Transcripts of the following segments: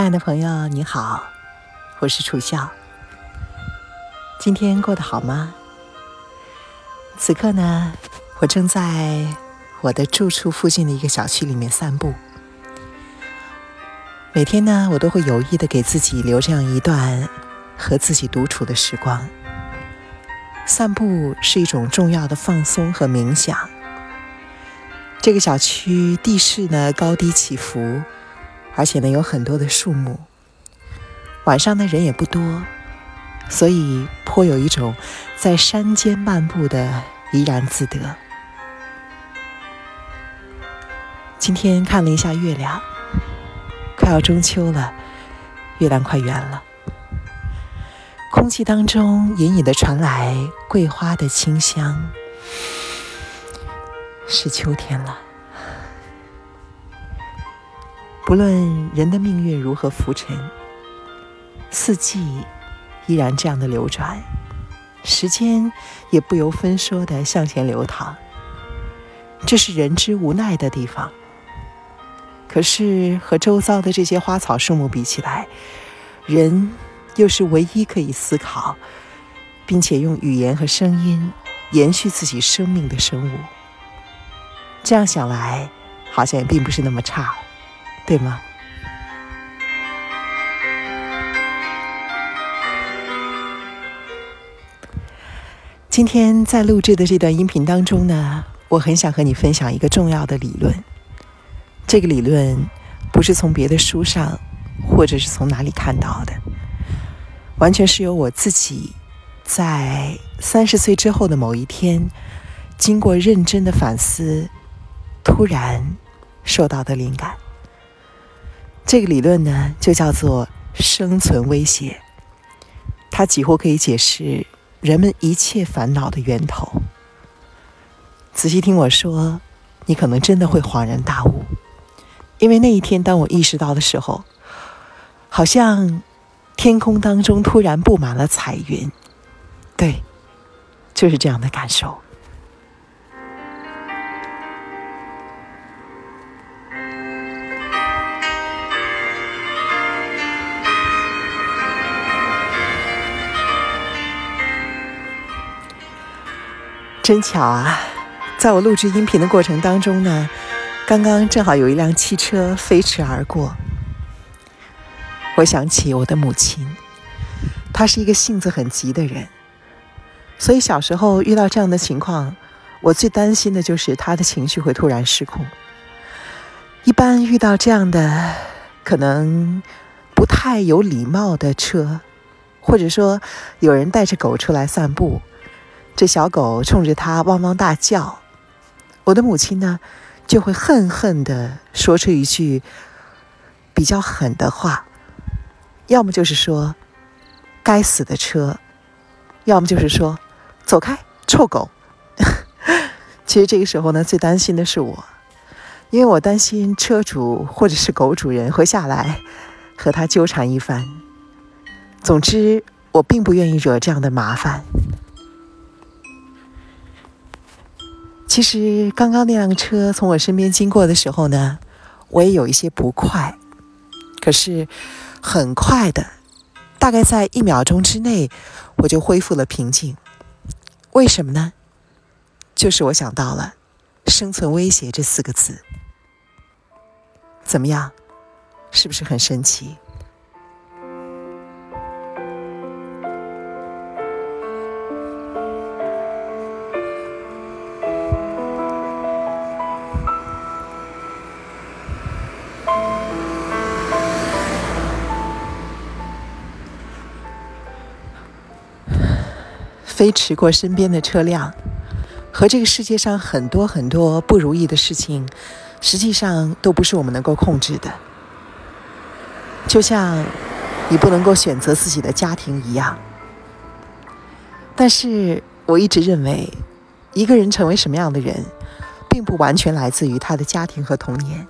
亲爱的朋友，你好，我是楚笑。今天过得好吗？此刻呢，我正在我的住处附近的一个小区里面散步。每天呢，我都会有意的给自己留这样一段和自己独处的时光。散步是一种重要的放松和冥想。这个小区地势呢高低起伏。而且呢，有很多的树木。晚上呢，人也不多，所以颇有一种在山间漫步的怡然自得。今天看了一下月亮，快要中秋了，月亮快圆了。空气当中隐隐的传来桂花的清香，是秋天了。不论人的命运如何浮沉，四季依然这样的流转，时间也不由分说的向前流淌。这是人之无奈的地方。可是和周遭的这些花草树木比起来，人又是唯一可以思考，并且用语言和声音延续自己生命的生物。这样想来，好像也并不是那么差。对吗？今天在录制的这段音频当中呢，我很想和你分享一个重要的理论。这个理论不是从别的书上，或者是从哪里看到的，完全是由我自己在三十岁之后的某一天，经过认真的反思，突然受到的灵感。这个理论呢，就叫做生存威胁。它几乎可以解释人们一切烦恼的源头。仔细听我说，你可能真的会恍然大悟。因为那一天，当我意识到的时候，好像天空当中突然布满了彩云。对，就是这样的感受。真巧啊，在我录制音频的过程当中呢，刚刚正好有一辆汽车飞驰而过。我想起我的母亲，她是一个性子很急的人，所以小时候遇到这样的情况，我最担心的就是她的情绪会突然失控。一般遇到这样的可能不太有礼貌的车，或者说有人带着狗出来散步。这小狗冲着它汪汪大叫，我的母亲呢，就会恨恨地说出一句比较狠的话，要么就是说“该死的车”，要么就是说“走开，臭狗”。其实这个时候呢，最担心的是我，因为我担心车主或者是狗主人会下来和他纠缠一番。总之，我并不愿意惹这样的麻烦。其实刚刚那辆车从我身边经过的时候呢，我也有一些不快。可是很快的，大概在一秒钟之内，我就恢复了平静。为什么呢？就是我想到了“生存威胁”这四个字。怎么样？是不是很神奇？飞驰过身边的车辆，和这个世界上很多很多不如意的事情，实际上都不是我们能够控制的。就像你不能够选择自己的家庭一样。但是我一直认为，一个人成为什么样的人，并不完全来自于他的家庭和童年，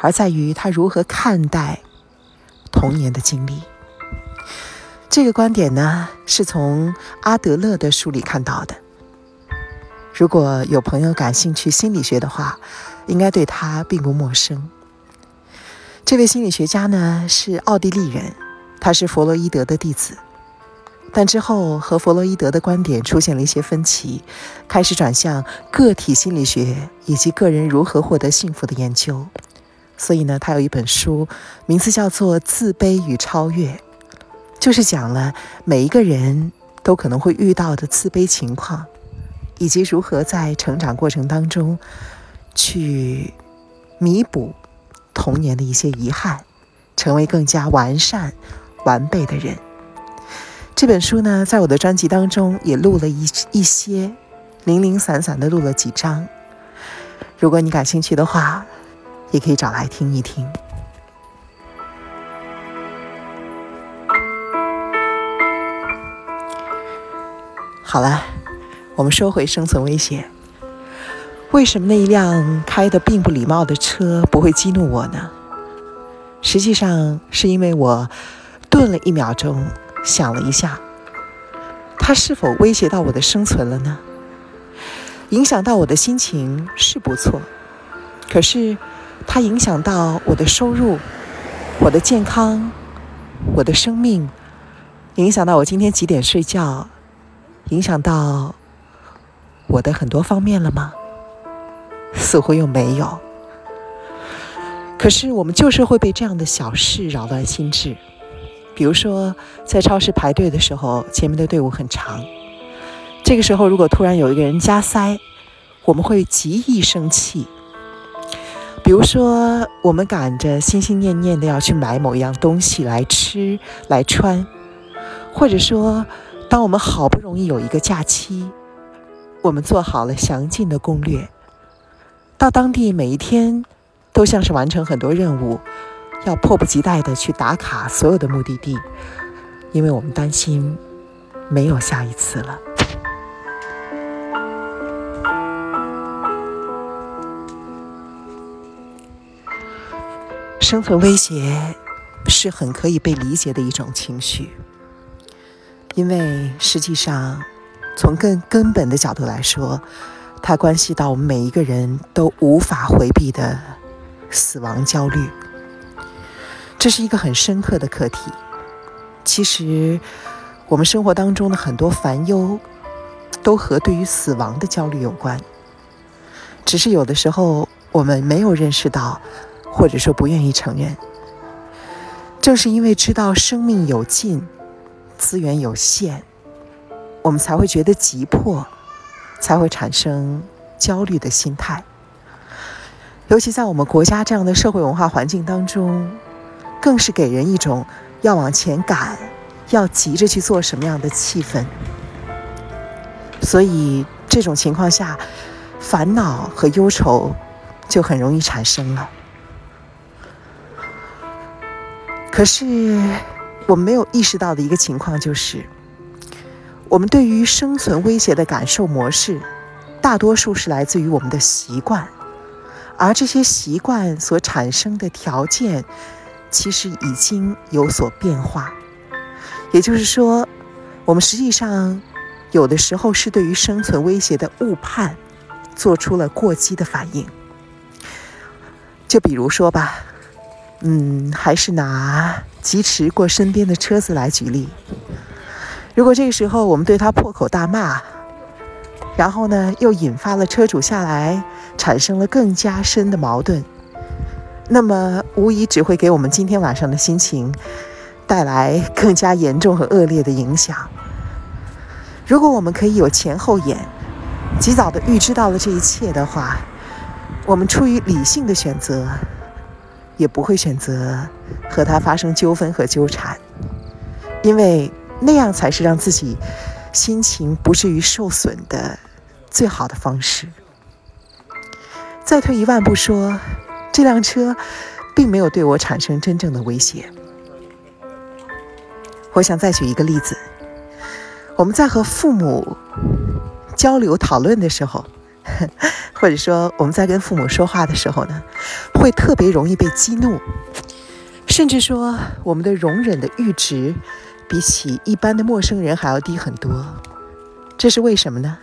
而在于他如何看待童年的经历。这个观点呢，是从阿德勒的书里看到的。如果有朋友感兴趣心理学的话，应该对他并不陌生。这位心理学家呢是奥地利人，他是弗洛伊德的弟子，但之后和弗洛伊德的观点出现了一些分歧，开始转向个体心理学以及个人如何获得幸福的研究。所以呢，他有一本书，名字叫做《自卑与超越》，就是讲了每一个人都可能会遇到的自卑情况，以及如何在成长过程当中去弥补。童年的一些遗憾，成为更加完善、完备的人。这本书呢，在我的专辑当中也录了一一些，零零散散的录了几章。如果你感兴趣的话，也可以找来听一听。好了，我们说回生存威胁。为什么那一辆开的并不礼貌的车不会激怒我呢？实际上是因为我顿了一秒钟，想了一下，它是否威胁到我的生存了呢？影响到我的心情是不错，可是它影响到我的收入、我的健康、我的生命，影响到我今天几点睡觉，影响到我的很多方面了吗？似乎又没有，可是我们就是会被这样的小事扰乱心智。比如说，在超市排队的时候，前面的队伍很长，这个时候如果突然有一个人加塞，我们会极易生气。比如说，我们赶着心心念念的要去买某一样东西来吃、来穿，或者说，当我们好不容易有一个假期，我们做好了详尽的攻略。到当地每一天，都像是完成很多任务，要迫不及待的去打卡所有的目的地，因为我们担心没有下一次了。生存威胁是很可以被理解的一种情绪，因为实际上，从更根本的角度来说。它关系到我们每一个人都无法回避的死亡焦虑，这是一个很深刻的课题。其实，我们生活当中的很多烦忧，都和对于死亡的焦虑有关。只是有的时候我们没有认识到，或者说不愿意承认。正是因为知道生命有尽，资源有限，我们才会觉得急迫。才会产生焦虑的心态，尤其在我们国家这样的社会文化环境当中，更是给人一种要往前赶、要急着去做什么样的气氛。所以这种情况下，烦恼和忧愁就很容易产生了。可是我们没有意识到的一个情况就是。我们对于生存威胁的感受模式，大多数是来自于我们的习惯，而这些习惯所产生的条件，其实已经有所变化。也就是说，我们实际上有的时候是对于生存威胁的误判，做出了过激的反应。就比如说吧，嗯，还是拿疾驰过身边的车子来举例。如果这个时候我们对他破口大骂，然后呢，又引发了车主下来，产生了更加深的矛盾，那么无疑只会给我们今天晚上的心情带来更加严重和恶劣的影响。如果我们可以有前后眼，及早的预知到了这一切的话，我们出于理性的选择，也不会选择和他发生纠纷和纠缠，因为。那样才是让自己心情不至于受损的最好的方式。再退一万步说，这辆车并没有对我产生真正的威胁。我想再举一个例子：我们在和父母交流讨论的时候，或者说我们在跟父母说话的时候呢，会特别容易被激怒，甚至说我们的容忍的阈值。比起一般的陌生人还要低很多，这是为什么呢？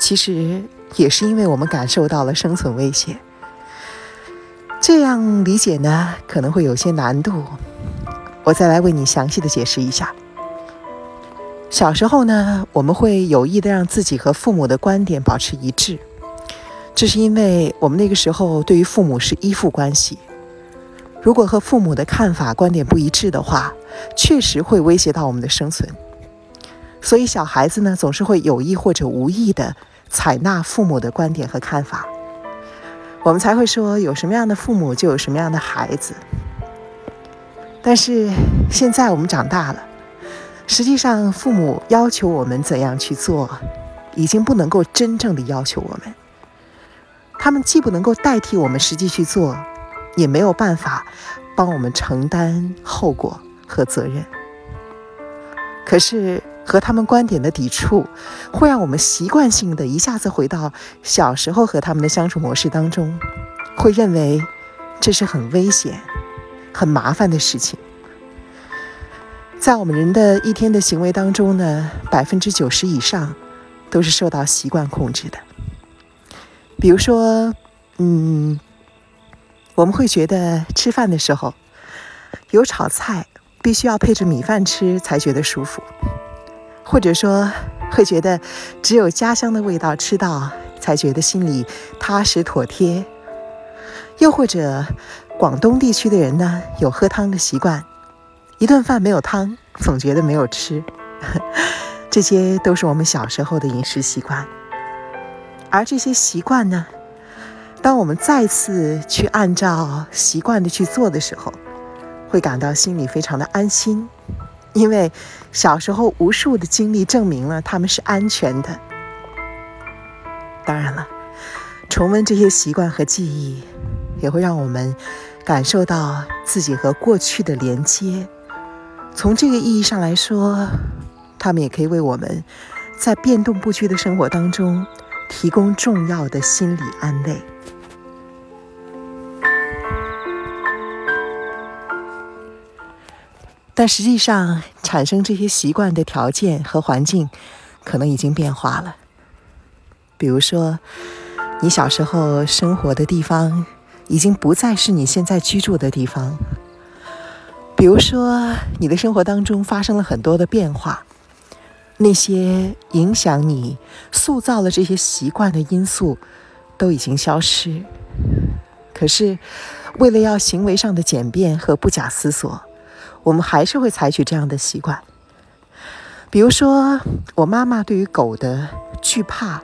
其实也是因为我们感受到了生存威胁。这样理解呢，可能会有些难度。我再来为你详细的解释一下。小时候呢，我们会有意的让自己和父母的观点保持一致，这是因为我们那个时候对于父母是依附关系。如果和父母的看法、观点不一致的话，确实会威胁到我们的生存。所以小孩子呢，总是会有意或者无意的采纳父母的观点和看法。我们才会说，有什么样的父母就有什么样的孩子。但是现在我们长大了，实际上父母要求我们怎样去做，已经不能够真正的要求我们。他们既不能够代替我们实际去做，也没有办法帮我们承担后果和责任。可是和他们观点的抵触，会让我们习惯性的一下子回到小时候和他们的相处模式当中，会认为这是很危险、很麻烦的事情。在我们人的一天的行为当中呢，百分之九十以上都是受到习惯控制的。比如说，嗯，我们会觉得吃饭的时候有炒菜。必须要配着米饭吃才觉得舒服，或者说会觉得只有家乡的味道吃到才觉得心里踏实妥帖，又或者广东地区的人呢有喝汤的习惯，一顿饭没有汤总觉得没有吃，这些都是我们小时候的饮食习惯，而这些习惯呢，当我们再次去按照习惯的去做的时候。会感到心里非常的安心，因为小时候无数的经历证明了他们是安全的。当然了，重温这些习惯和记忆，也会让我们感受到自己和过去的连接。从这个意义上来说，他们也可以为我们在变动不居的生活当中提供重要的心理安慰。但实际上，产生这些习惯的条件和环境，可能已经变化了。比如说，你小时候生活的地方，已经不再是你现在居住的地方。比如说，你的生活当中发生了很多的变化，那些影响你、塑造了这些习惯的因素，都已经消失。可是，为了要行为上的简便和不假思索。我们还是会采取这样的习惯，比如说，我妈妈对于狗的惧怕，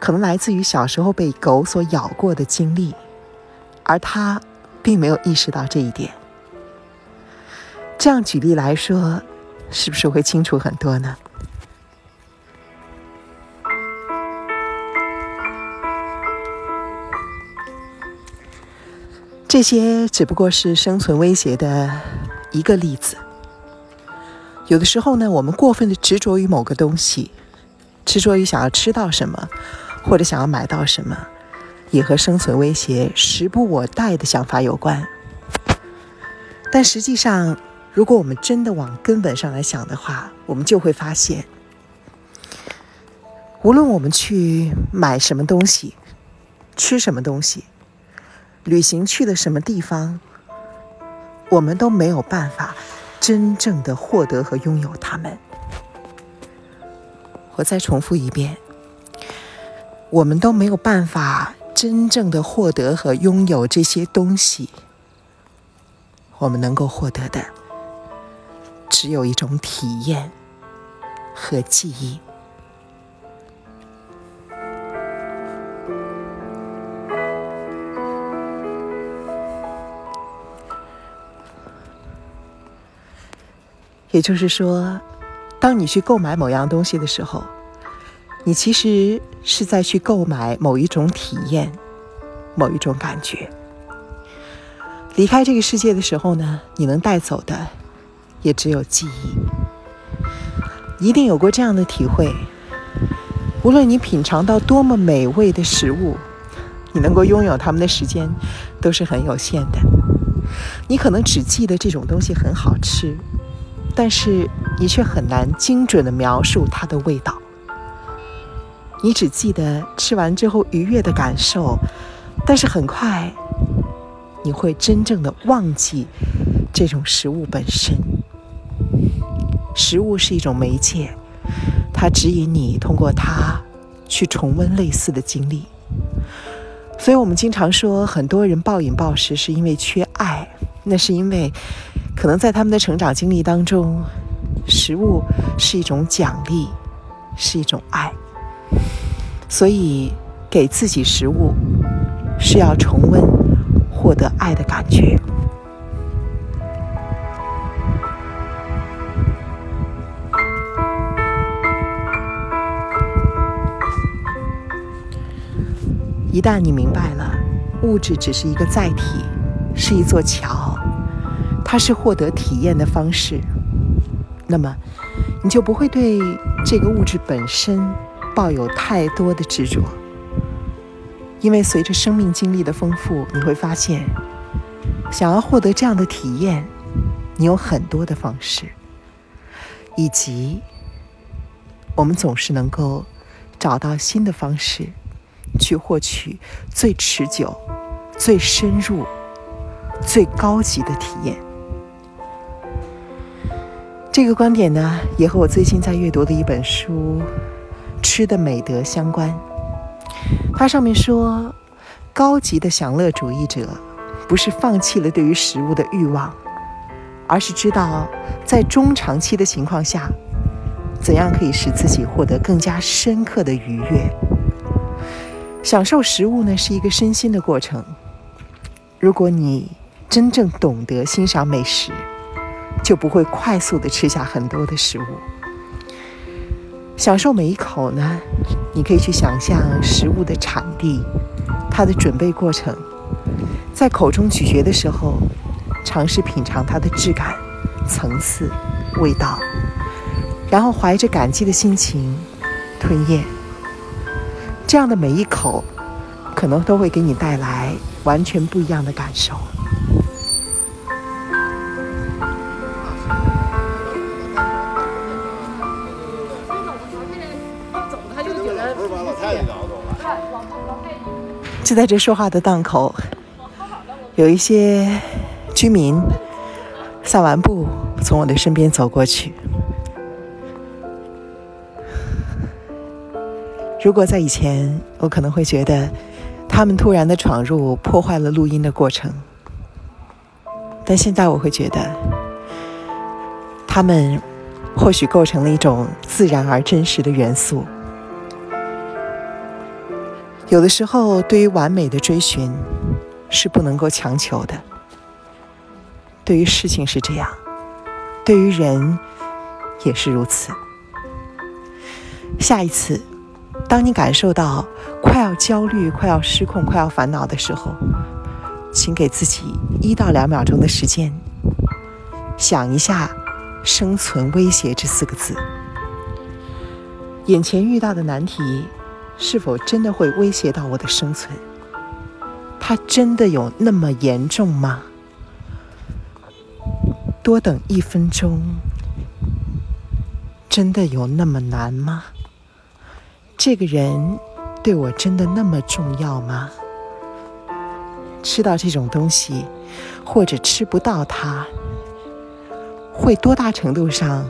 可能来自于小时候被狗所咬过的经历，而她并没有意识到这一点。这样举例来说，是不是会清楚很多呢？这些只不过是生存威胁的。一个例子，有的时候呢，我们过分的执着于某个东西，执着于想要吃到什么，或者想要买到什么，也和生存威胁、时不我待的想法有关。但实际上，如果我们真的往根本上来想的话，我们就会发现，无论我们去买什么东西，吃什么东西，旅行去了什么地方。我们都没有办法真正的获得和拥有它们。我再重复一遍，我们都没有办法真正的获得和拥有这些东西。我们能够获得的，只有一种体验和记忆。也就是说，当你去购买某样东西的时候，你其实是在去购买某一种体验、某一种感觉。离开这个世界的时候呢，你能带走的也只有记忆。一定有过这样的体会：无论你品尝到多么美味的食物，你能够拥有它们的时间都是很有限的。你可能只记得这种东西很好吃。但是你却很难精准地描述它的味道，你只记得吃完之后愉悦的感受，但是很快你会真正的忘记这种食物本身。食物是一种媒介，它指引你通过它去重温类似的经历。所以我们经常说，很多人暴饮暴食是因为缺爱，那是因为可能在他们的成长经历当中，食物是一种奖励，是一种爱。所以给自己食物是要重温获得爱的感觉。一旦你明白了，物质只是一个载体，是一座桥，它是获得体验的方式，那么你就不会对这个物质本身抱有太多的执着。因为随着生命经历的丰富，你会发现，想要获得这样的体验，你有很多的方式，以及我们总是能够找到新的方式。去获取最持久、最深入、最高级的体验。这个观点呢，也和我最近在阅读的一本书《吃的美德》相关。它上面说，高级的享乐主义者不是放弃了对于食物的欲望，而是知道在中长期的情况下，怎样可以使自己获得更加深刻的愉悦。享受食物呢是一个身心的过程。如果你真正懂得欣赏美食，就不会快速的吃下很多的食物。享受每一口呢，你可以去想象食物的产地，它的准备过程，在口中咀嚼的时候，尝试品尝它的质感、层次、味道，然后怀着感激的心情吞咽。这样的每一口，可能都会给你带来完全不一样的感受。就在这说话的档口，有一些居民散完步，从我的身边走过去。如果在以前，我可能会觉得他们突然的闯入破坏了录音的过程，但现在我会觉得他们或许构成了一种自然而真实的元素。有的时候，对于完美的追寻是不能够强求的。对于事情是这样，对于人也是如此。下一次。当你感受到快要焦虑、快要失控、快要烦恼的时候，请给自己一到两秒钟的时间，想一下“生存威胁”这四个字。眼前遇到的难题，是否真的会威胁到我的生存？它真的有那么严重吗？多等一分钟，真的有那么难吗？这个人对我真的那么重要吗？吃到这种东西，或者吃不到它，会多大程度上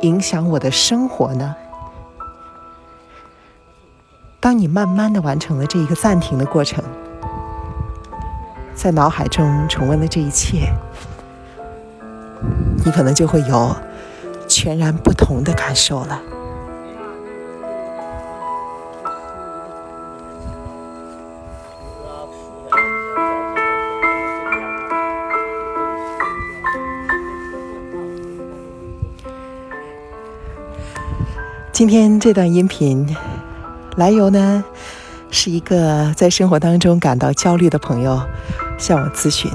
影响我的生活呢？当你慢慢的完成了这一个暂停的过程，在脑海中重温了这一切，你可能就会有全然不同的感受了。今天这段音频来由呢，是一个在生活当中感到焦虑的朋友向我咨询。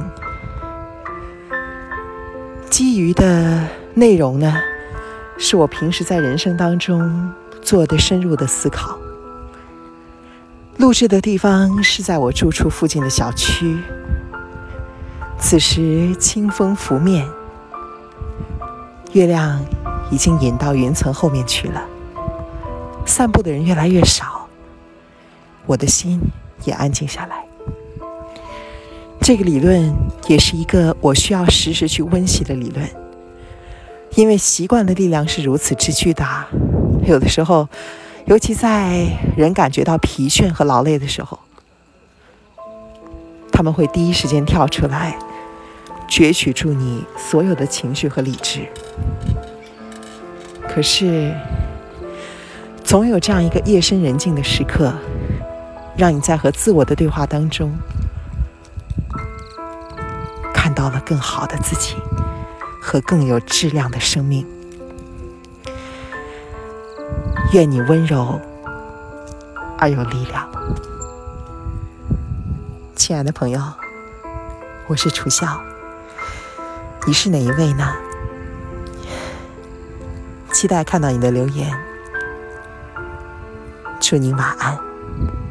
基于的内容呢，是我平时在人生当中做的深入的思考。录制的地方是在我住处附近的小区。此时清风拂面，月亮已经隐到云层后面去了。散步的人越来越少，我的心也安静下来。这个理论也是一个我需要时时去温习的理论，因为习惯的力量是如此之巨大。有的时候，尤其在人感觉到疲倦和劳累的时候，他们会第一时间跳出来，攫取住你所有的情绪和理智。可是，总有这样一个夜深人静的时刻，让你在和自我的对话当中。看到了更好的自己和更有质量的生命。愿你温柔而有力量，亲爱的朋友，我是楚笑。你是哪一位呢？期待看到你的留言。祝您晚安。